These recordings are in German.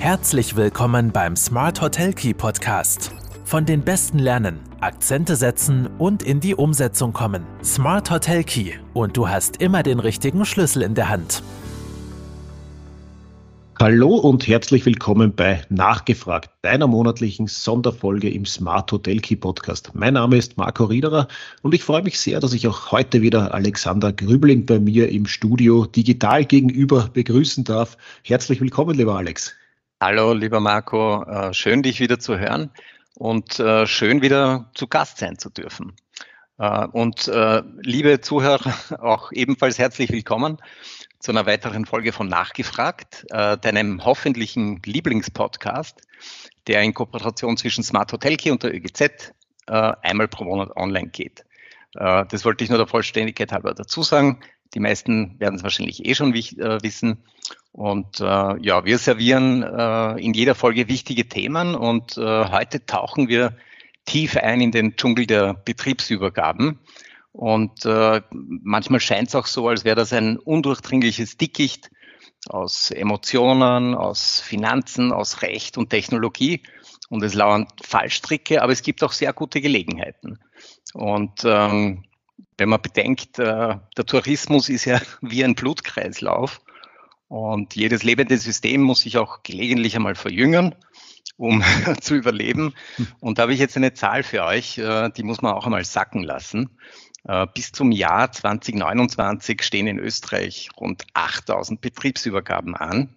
Herzlich willkommen beim Smart Hotel Key Podcast. Von den Besten lernen, Akzente setzen und in die Umsetzung kommen. Smart Hotel Key und du hast immer den richtigen Schlüssel in der Hand. Hallo und herzlich willkommen bei Nachgefragt, deiner monatlichen Sonderfolge im Smart Hotel Key Podcast. Mein Name ist Marco Riederer und ich freue mich sehr, dass ich auch heute wieder Alexander Grübling bei mir im Studio digital gegenüber begrüßen darf. Herzlich willkommen, lieber Alex. Hallo, lieber Marco. Äh, schön, dich wieder zu hören und äh, schön wieder zu Gast sein zu dürfen. Äh, und liebe Zuhörer, auch ebenfalls herzlich willkommen zu einer weiteren Folge von Nachgefragt, deinem hoffentlichen Lieblingspodcast, der in Kooperation zwischen Smart Hotel Key und der ÖGZ einmal pro Monat online geht. Das wollte ich nur der Vollständigkeit halber dazu sagen. Die meisten werden es wahrscheinlich eh schon wissen. Und äh, ja, wir servieren äh, in jeder Folge wichtige Themen und heute tauchen wir tief ein in den Dschungel der Betriebsübergaben. Und äh, manchmal scheint es auch so, als wäre das ein undurchdringliches Dickicht aus Emotionen, aus Finanzen, aus Recht und Technologie. Und es lauern Fallstricke, aber es gibt auch sehr gute Gelegenheiten. Und ähm, wenn man bedenkt, äh, der Tourismus ist ja wie ein Blutkreislauf und jedes lebende System muss sich auch gelegentlich einmal verjüngern, um zu überleben. Und da habe ich jetzt eine Zahl für euch, äh, die muss man auch einmal sacken lassen. Äh, bis zum Jahr 2029 stehen in Österreich rund 8000 Betriebsübergaben an.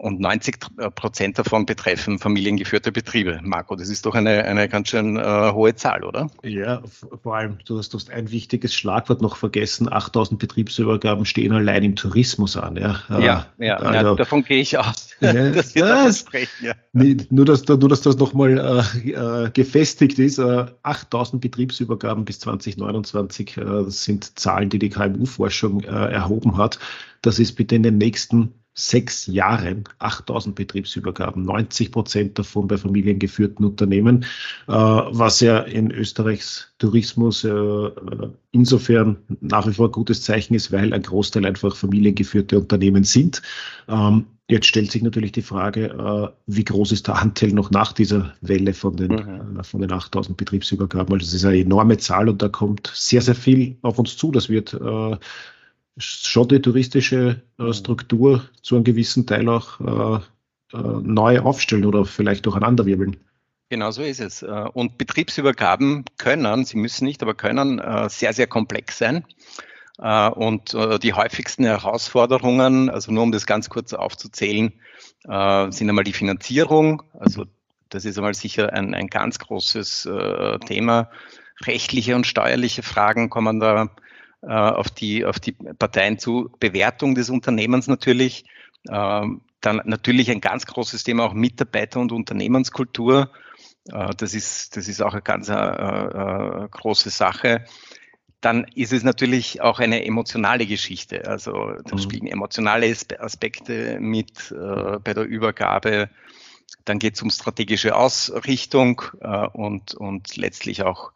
Äh, und 90 Prozent davon betreffen familiengeführte Betriebe. Marco, das ist doch eine, eine ganz schön äh, hohe Zahl, oder? Ja, vor allem, du hast, du hast ein wichtiges Schlagwort noch vergessen. 8000 Betriebsübergaben stehen allein im Tourismus an. Ja, ja, ja, also, ja davon gehe ich aus. Ja, dass wir das, ja. nur, dass, nur, dass das nochmal äh, äh, gefestigt ist. Äh, 8000 Betriebsübergaben bis 2029 äh, das sind Zahlen, die die KMU-Forschung äh, erhoben hat. Das ist bitte in den nächsten sechs Jahren 8000 Betriebsübergaben, 90 Prozent davon bei familiengeführten Unternehmen, äh, was ja in Österreichs Tourismus äh, insofern nach wie vor ein gutes Zeichen ist, weil ein Großteil einfach familiengeführte Unternehmen sind. Ähm, jetzt stellt sich natürlich die Frage, äh, wie groß ist der Anteil noch nach dieser Welle von den, mhm. von den 8000 Betriebsübergaben? Also das ist eine enorme Zahl und da kommt sehr, sehr viel auf uns zu. Das wird schon die touristische äh, mhm. Struktur zu einem gewissen Teil auch äh, äh, neu aufstellen oder vielleicht durcheinanderwirbeln. Genau so ist es. Äh, und Betriebsübergaben können, sie müssen nicht, aber können äh, sehr, sehr komplex sein. Und die häufigsten Herausforderungen, also nur um das ganz kurz aufzuzählen, sind einmal die Finanzierung. Also das ist einmal sicher ein, ein ganz großes Thema. Rechtliche und steuerliche Fragen kommen da auf, die, auf die Parteien zu. Bewertung des Unternehmens natürlich. Ähm, dann natürlich ein ganz großes Thema auch Mitarbeiter- und Unternehmenskultur. Äh, das, ist, das ist auch eine ganz äh, äh, große Sache. Dann ist es natürlich auch eine emotionale Geschichte. Also da mhm. spielen emotionale Aspekte mit äh, bei der Übergabe. Dann geht es um strategische Ausrichtung äh, und, und letztlich auch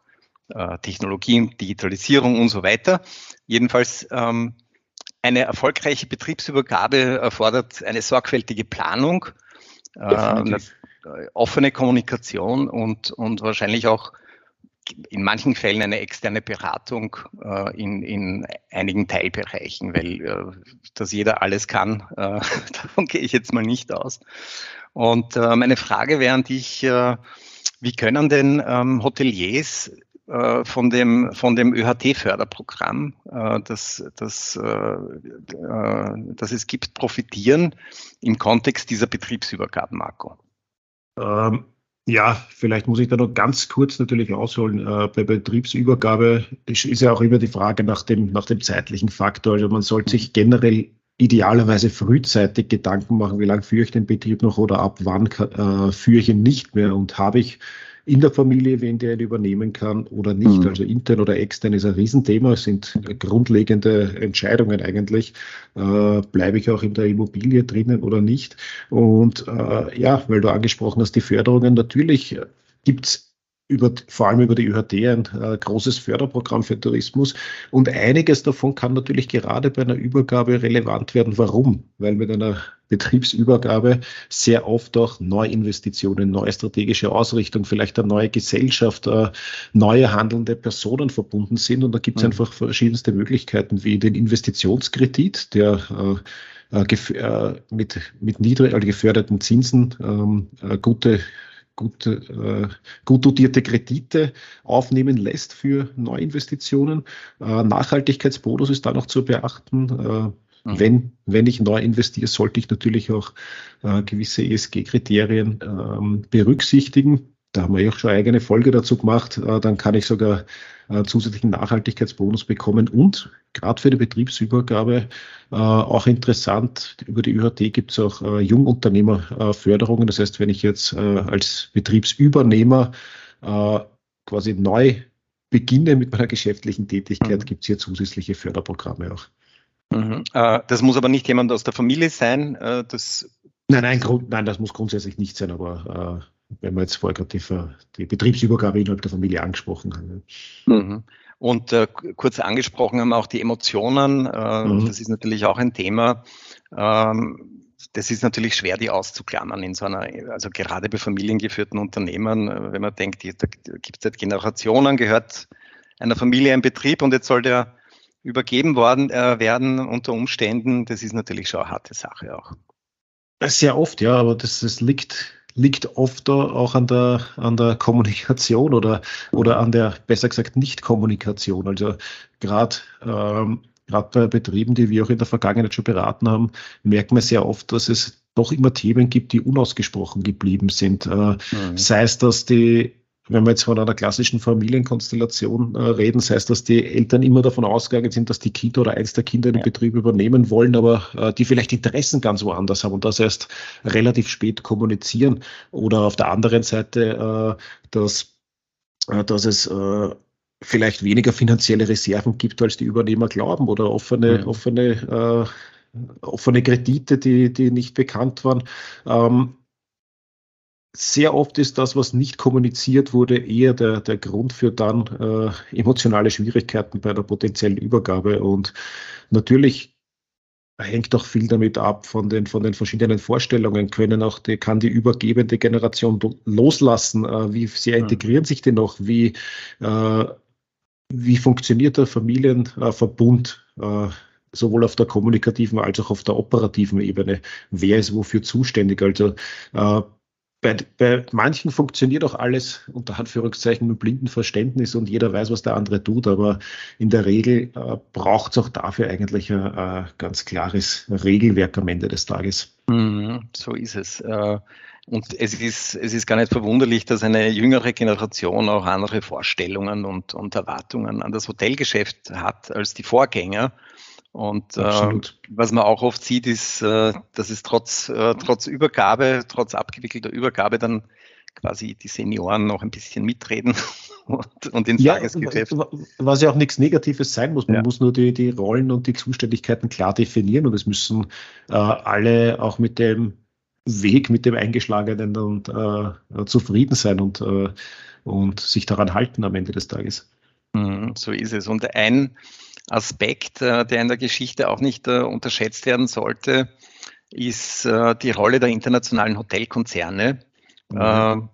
äh, Technologien, Digitalisierung und so weiter. Jedenfalls ähm, eine erfolgreiche Betriebsübergabe erfordert eine sorgfältige Planung, äh, äh, offene Kommunikation und, und wahrscheinlich auch in manchen Fällen eine externe Beratung äh, in, in einigen Teilbereichen, weil äh, dass jeder alles kann, äh, davon gehe ich jetzt mal nicht aus. Und äh, meine Frage wäre an dich, äh, wie können denn ähm, Hoteliers von dem, von dem ÖHT-Förderprogramm, äh, das, das, äh, das es gibt, profitieren im Kontext dieser Betriebsübergaben, Marco? Ähm, ja, vielleicht muss ich da noch ganz kurz natürlich ausholen. Äh, bei Betriebsübergabe ist, ist, ja auch immer die Frage nach dem, nach dem zeitlichen Faktor. Also man sollte sich generell idealerweise frühzeitig Gedanken machen, wie lange führe ich den Betrieb noch oder ab wann äh, führe ich ihn nicht mehr und habe ich in der Familie, wen der übernehmen kann oder nicht. Mhm. Also intern oder extern ist ein Riesenthema, es sind grundlegende Entscheidungen eigentlich. Äh, bleibe ich auch in der Immobilie drinnen oder nicht? Und äh, ja, weil du angesprochen hast, die Förderungen, natürlich gibt's über, vor allem über die ÖHD ein äh, großes Förderprogramm für Tourismus. Und einiges davon kann natürlich gerade bei einer Übergabe relevant werden. Warum? Weil mit einer Betriebsübergabe sehr oft auch Neuinvestitionen, neue strategische Ausrichtung, vielleicht eine neue Gesellschaft, äh, neue handelnde Personen verbunden sind. Und da gibt es mhm. einfach verschiedenste Möglichkeiten, wie den Investitionskredit, der äh, äh, äh mit, mit niedrig also geförderten Zinsen ähm, äh, gute gut, äh, gut dotierte Kredite aufnehmen lässt für Neuinvestitionen. Äh, Nachhaltigkeitsbonus ist da noch zu beachten. Äh, mhm. wenn, wenn ich neu investiere, sollte ich natürlich auch äh, gewisse ESG-Kriterien ähm, berücksichtigen. Da haben wir ja auch schon eine eigene Folge dazu gemacht. Äh, dann kann ich sogar äh, zusätzlichen Nachhaltigkeitsbonus bekommen und gerade für die Betriebsübergabe äh, auch interessant, über die ÜHT gibt es auch Jungunternehmerförderungen. Das heißt, wenn ich jetzt als Betriebsübernehmer quasi neu beginne mit meiner geschäftlichen Tätigkeit, mhm. gibt es hier zusätzliche Förderprogramme auch. Mhm. Das muss aber nicht jemand aus der Familie sein. Das nein, nein, Grund, nein, das muss grundsätzlich nicht sein, aber wenn man jetzt vorher gerade die, die, Betriebsübergabe innerhalb der Familie angesprochen haben. Mhm. Und äh, kurz angesprochen haben auch die Emotionen. Äh, mhm. Das ist natürlich auch ein Thema. Ähm, das ist natürlich schwer, die auszuklammern in so einer, also gerade bei familiengeführten Unternehmen, äh, wenn man denkt, da gibt es seit Generationen, gehört einer Familie ein Betrieb und jetzt soll der übergeben worden äh, werden unter Umständen. Das ist natürlich schon eine harte Sache auch. Sehr oft, ja, aber das, das liegt liegt oft auch an der, an der Kommunikation oder, oder an der, besser gesagt, Nicht-Kommunikation. Also gerade ähm, gerade bei Betrieben, die wir auch in der Vergangenheit schon beraten haben, merken wir sehr oft, dass es doch immer Themen gibt, die unausgesprochen geblieben sind. Äh, mhm. Sei es, dass die wenn wir jetzt von einer klassischen Familienkonstellation äh, reden, sei es, dass die Eltern immer davon ausgegangen sind, dass die Kinder oder eins der Kinder den ja. Betrieb übernehmen wollen, aber äh, die vielleicht Interessen ganz woanders haben und das erst relativ spät kommunizieren. Oder auf der anderen Seite, äh, dass, äh, dass es äh, vielleicht weniger finanzielle Reserven gibt, als die Übernehmer glauben oder offene, ja. offene, äh, offene Kredite, die, die nicht bekannt waren. Ähm, sehr oft ist das, was nicht kommuniziert wurde, eher der, der Grund für dann äh, emotionale Schwierigkeiten bei der potenziellen Übergabe. Und natürlich hängt auch viel damit ab von den, von den verschiedenen Vorstellungen. Können auch die, kann die übergebende Generation loslassen? Äh, wie sehr integrieren sich die noch? Wie, äh, wie funktioniert der Familienverbund? Äh, sowohl auf der kommunikativen als auch auf der operativen Ebene. Wer ist wofür zuständig? Also äh, bei, bei manchen funktioniert auch alles unter Anführungszeichen mit blindem Verständnis und jeder weiß, was der andere tut, aber in der Regel äh, braucht es auch dafür eigentlich ein, ein, ganz klares Regelwerk am Ende des Tages. Mm, so ist es. Äh, und es ist, es ist gar nicht verwunderlich, dass eine jüngere Generation auch andere Vorstellungen und, und Erwartungen an das Hotelgeschäft hat als die Vorgänger. Und äh, was man auch oft sieht, ist, äh, dass es trotz, äh, trotz Übergabe, trotz abgewickelter Übergabe dann quasi die Senioren noch ein bisschen mitreden und, und ins ja, Tagesgeschäft. Was ja auch nichts Negatives sein muss. Man ja. muss nur die, die Rollen und die Zuständigkeiten klar definieren und es müssen äh, alle auch mit dem Weg, mit dem eingeschlagenen und äh, zufrieden sein und, äh, und sich daran halten am Ende des Tages. Mhm, so ist es. Und ein Aspekt, äh, der in der Geschichte auch nicht äh, unterschätzt werden sollte, ist äh, die Rolle der internationalen Hotelkonzerne, mhm.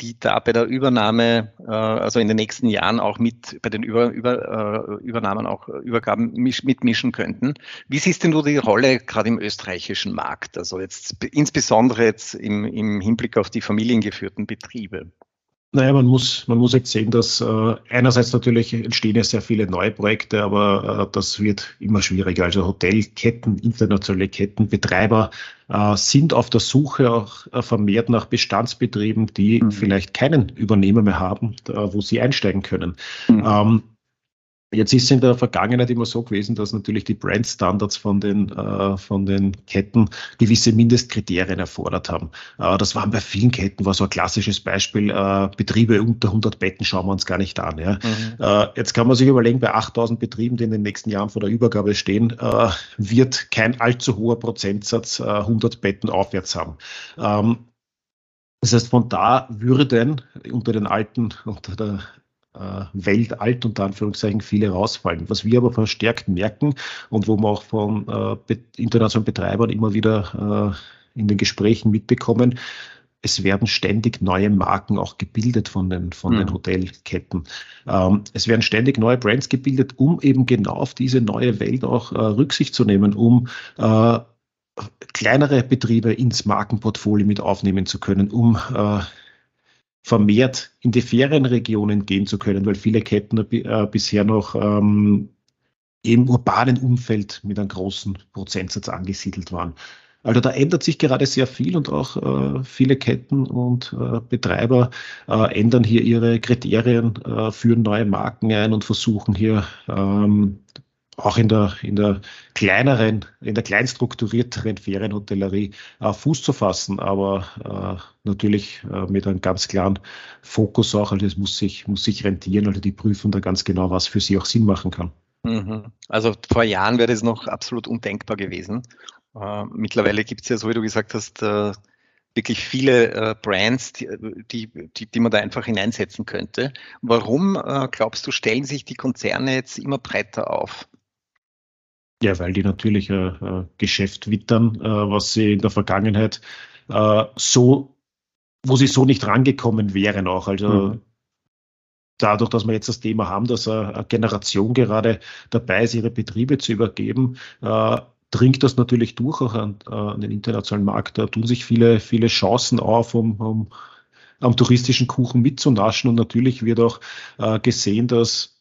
die da bei der Übernahme, also in den nächsten Jahren auch mit bei den Über, Über, Übernahmen auch Übergaben mitmischen könnten. Wie siehst denn du die Rolle gerade im österreichischen Markt? Also jetzt insbesondere jetzt im, im Hinblick auf die familiengeführten Betriebe? Naja, man muss, man muss jetzt sehen, dass äh, einerseits natürlich entstehen ja sehr viele neue Projekte, aber äh, das wird immer schwieriger. Also Hotelketten, internationale Ketten, Betreiber äh, sind auf der Suche auch äh, vermehrt nach Bestandsbetrieben, die mhm. vielleicht keinen Übernehmer mehr haben, da, wo sie einsteigen können. Mhm. Ähm, Jetzt ist es in der Vergangenheit immer so gewesen, dass natürlich die Brandstandards von den, äh, von den Ketten gewisse Mindestkriterien erfordert haben. Äh, das waren bei vielen Ketten, war so ein klassisches Beispiel, äh, Betriebe unter 100 Betten schauen wir uns gar nicht an. Ja. Mhm. Äh, jetzt kann man sich überlegen, bei 8000 Betrieben, die in den nächsten Jahren vor der Übergabe stehen, äh, wird kein allzu hoher Prozentsatz 100 äh, Betten aufwärts haben. Ähm, Das heißt, von da würden unter den alten, unter der Welt alt unter Anführungszeichen viele rausfallen. Was wir aber verstärkt merken und wo wir auch von äh, internationalen Betreibern immer wieder äh, in den Gesprächen mitbekommen, es werden ständig neue Marken auch gebildet von den, von mhm. den Hotelketten. Ähm, es werden ständig neue Brands gebildet, um eben genau auf diese neue Welt auch äh, Rücksicht zu nehmen, um äh, kleinere Betriebe ins Markenportfolio mit aufnehmen zu können, um äh, vermehrt in die Ferienregionen gehen zu können, weil viele Ketten äh, bisher noch ähm, im urbanen Umfeld mit einem großen Prozentsatz angesiedelt waren. Also da ändert sich gerade sehr viel und auch äh, viele Ketten und äh, Betreiber äh, ändern hier ihre Kriterien, äh, führen neue Marken ein und versuchen hier ähm, auch in der, in der kleineren, in der kleinstrukturierteren Ferienhotellerie äh, Fuß zu fassen, aber äh, natürlich äh, mit einem ganz klaren Fokus auch, also es muss sich, muss sich rentieren, also die prüfen da ganz genau, was für sie auch Sinn machen kann. Mhm. Also vor Jahren wäre das noch absolut undenkbar gewesen. Äh, mittlerweile gibt es ja, so wie du gesagt hast, äh, wirklich viele äh, Brands, die, die, die, die, man da einfach hineinsetzen könnte. Warum, glaubst du, stellen sich die Konzerne jetzt immer breiter auf? Ja, weil die natürlich äh, äh, Geschäft wittern, äh, was sie in der Vergangenheit so, wo sie so nicht rangekommen wären auch. Also mhm. dadurch, dass wir jetzt das Thema haben, dass eine Generation gerade dabei ist, ihre Betriebe zu übergeben, äh, dringt das natürlich durch auch an, an, den internationalen Markt. Da tun sich viele, viele Chancen auf, um, um am touristischen Kuchen mitzunaschen. Und natürlich wird auch äh, gesehen, dass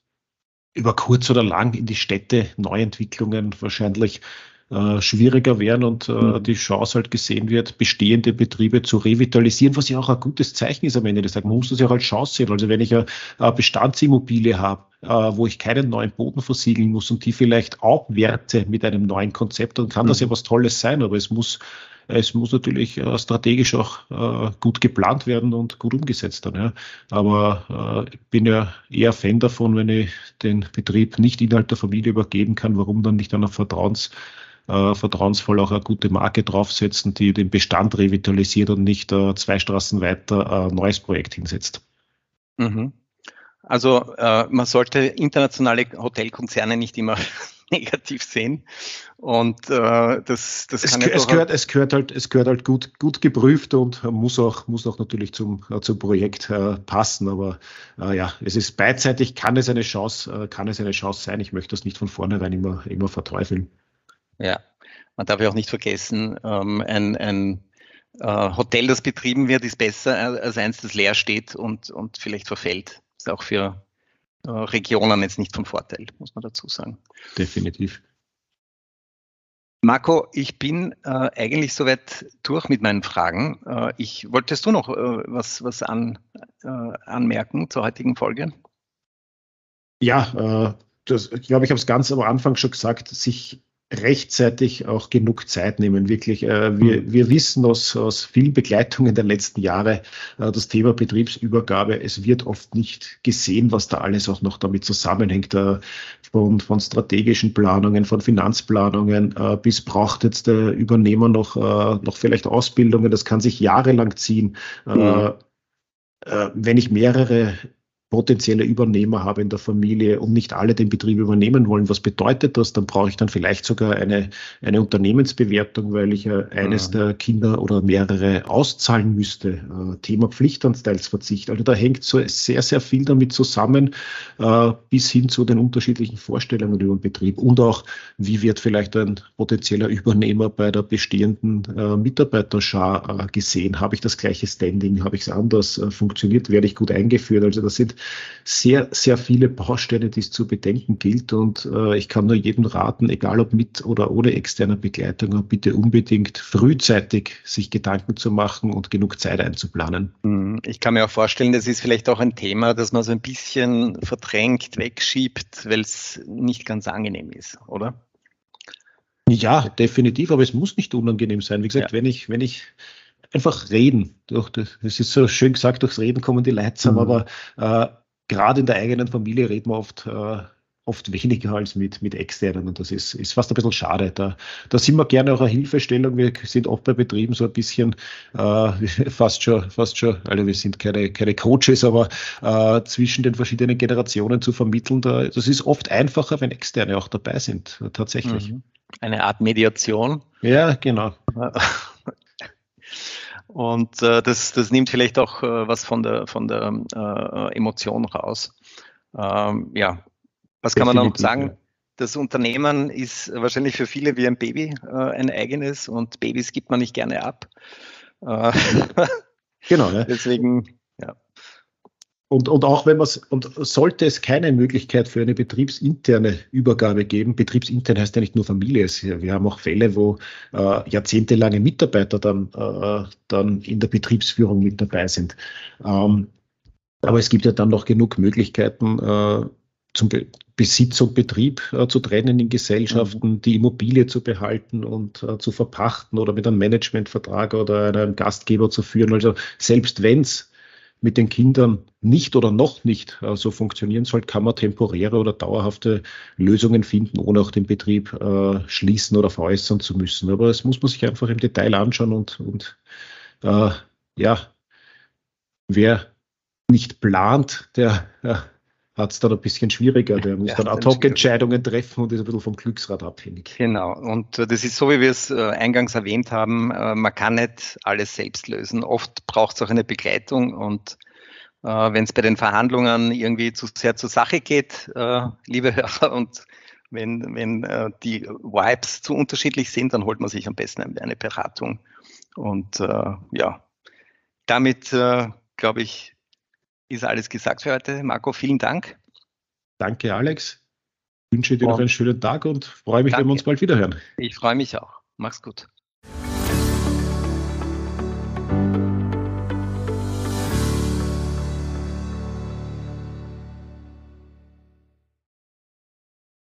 über kurz oder lang in die Städte Neuentwicklungen wahrscheinlich äh, schwieriger werden und äh, mhm. die Chance halt gesehen wird, bestehende Betriebe zu revitalisieren, was ja auch ein gutes Zeichen ist am Ende des Tages. Man muss das ja auch als Chance sehen. Also wenn ich eine, Bestandsimmobilie habe, äh, wo ich keinen neuen Boden versiegeln muss und die vielleicht aufwerte mit einem neuen Konzept, dann kann mhm. das ja was Tolles sein, aber es muss es muss natürlich äh, strategisch auch äh, gut geplant werden und gut umgesetzt dann. Ja. Aber äh, ich bin ja eher Fan davon, wenn ich den Betrieb nicht innerhalb der Familie übergeben kann, warum dann nicht einer Vertrauens äh, vertrauensvoll auch eine gute Marke draufsetzen, die den Bestand revitalisiert und nicht äh, zwei Straßen weiter ein neues Projekt hinsetzt. Mhm. Also äh, man sollte internationale Hotelkonzerne nicht immer negativ sehen. Und äh, das, das es, kann es, gehört, es gehört halt, es gehört halt gut, gut geprüft und muss auch, muss auch natürlich zum, äh, zum Projekt äh, passen. Aber äh, ja, es ist beidseitig, kann es eine Chance, äh, kann es eine Chance sein. Ich möchte das nicht von vornherein immer, immer verteufeln. Ja, man darf ja auch nicht vergessen, ähm, ein, ein äh, Hotel, das betrieben wird, ist besser als eins, das leer steht und, und vielleicht verfällt. Das ist auch für äh, Regionen jetzt nicht vom Vorteil, muss man dazu sagen. Definitiv. Marco, ich bin äh, eigentlich soweit durch mit meinen Fragen. Äh, ich wolltest du noch äh, was, was an, äh, anmerken zur heutigen Folge? Ja, äh, das, ich glaube, ich habe es ganz am Anfang schon gesagt, sich rechtzeitig auch genug Zeit nehmen, wirklich. Äh, wir, mhm. wir wissen aus, aus vielen Begleitungen der letzten Jahre, äh, das Thema Betriebsübergabe, es wird oft nicht gesehen, was da alles auch noch damit zusammenhängt, äh, von, von strategischen Planungen, von Finanzplanungen, bis braucht jetzt der Übernehmer noch, noch vielleicht Ausbildungen, das kann sich jahrelang ziehen. Mhm. Wenn ich mehrere potenzielle Übernehmer habe in der Familie und nicht alle den Betrieb übernehmen wollen. Was bedeutet das? Dann brauche ich dann vielleicht sogar eine, eine Unternehmensbewertung, weil ich ja eines ja. der Kinder oder mehrere auszahlen müsste. Äh, Thema Pflichtanteilsverzicht. Also da hängt so sehr, sehr viel damit zusammen, äh, bis hin zu den unterschiedlichen Vorstellungen über den Betrieb und auch, wie wird vielleicht ein potenzieller Übernehmer bei der bestehenden äh, Mitarbeiterschar gesehen? Habe ich das gleiche Standing? Habe ich es anders? Funktioniert? Werde ich gut eingeführt? Also das sind sehr, sehr viele Bausteine, die es zu bedenken gilt. Und äh, ich kann nur jedem raten, egal ob mit oder ohne externe Begleitung, bitte unbedingt frühzeitig sich Gedanken zu machen und genug Zeit einzuplanen. Hm, ich kann mir auch vorstellen, das ist vielleicht auch ein Thema, das man so ein bisschen verdrängt, wegschiebt, weil es nicht ganz angenehm ist, oder? Ja, definitiv, aber es muss nicht unangenehm sein. Wie gesagt, ja. wenn ich, wenn ich einfach reden. Durch das, ist so schön gesagt, durchs Reden kommen die Leute zusammen, mhm. aber äh, gerade in der eigenen Familie reden wir oft äh, oft weniger als mit, mit externen und das ist, ist fast ein bisschen schade. Da, da sind wir gerne auch eine Hilfestellung. Wir sind oft bei Betrieben so ein bisschen äh, fast schon, fast schon, also wir sind keine, keine Coaches, aber äh, zwischen den verschiedenen Generationen zu vermitteln, da, das ist oft einfacher, wenn Externe auch dabei sind, tatsächlich. Mhm. Eine Art Mediation. Ja, genau. Und äh, das, das nimmt vielleicht auch äh, was von der, von der äh, Emotion raus. Ähm, ja, was kann man noch sagen? Das Unternehmen ist wahrscheinlich für viele wie ein Baby, äh, ein eigenes und Babys gibt man nicht gerne ab. Äh, genau. Ja. Deswegen, ja. Und, und auch wenn man und sollte es keine Möglichkeit für eine betriebsinterne Übergabe geben, betriebsintern heißt ja nicht nur Familie, wir haben auch Fälle, wo äh, jahrzehntelange Mitarbeiter dann, äh, dann in der Betriebsführung mit dabei sind. Ähm, aber es gibt ja dann noch genug Möglichkeiten, äh, zum Be Besitz und Betrieb äh, zu trennen in Gesellschaften, mhm. die Immobilie zu behalten und äh, zu verpachten oder mit einem Managementvertrag oder einem Gastgeber zu führen. Also selbst wenn es mit den Kindern nicht oder noch nicht äh, so funktionieren soll, kann man temporäre oder dauerhafte Lösungen finden, ohne auch den Betrieb äh, schließen oder veräußern zu müssen. Aber das muss man sich einfach im Detail anschauen und, und äh, ja, wer nicht plant, der hat es dann ein bisschen schwieriger. Der muss ja, dann Ad-Hoc-Entscheidungen treffen und ist ein bisschen vom Glücksrad abhängig. Genau. Und äh, das ist so, wie wir es äh, eingangs erwähnt haben, äh, man kann nicht alles selbst lösen. Oft braucht es auch eine Begleitung und wenn es bei den Verhandlungen irgendwie zu sehr zur Sache geht, liebe Hörer, und wenn, wenn die Vibes zu unterschiedlich sind, dann holt man sich am besten eine Beratung. Und ja, damit, glaube ich, ist alles gesagt für heute. Marco, vielen Dank. Danke, Alex. Ich wünsche dir noch einen schönen Tag und freue mich, danke. wenn wir uns bald wiederhören. Ich freue mich auch. Mach's gut.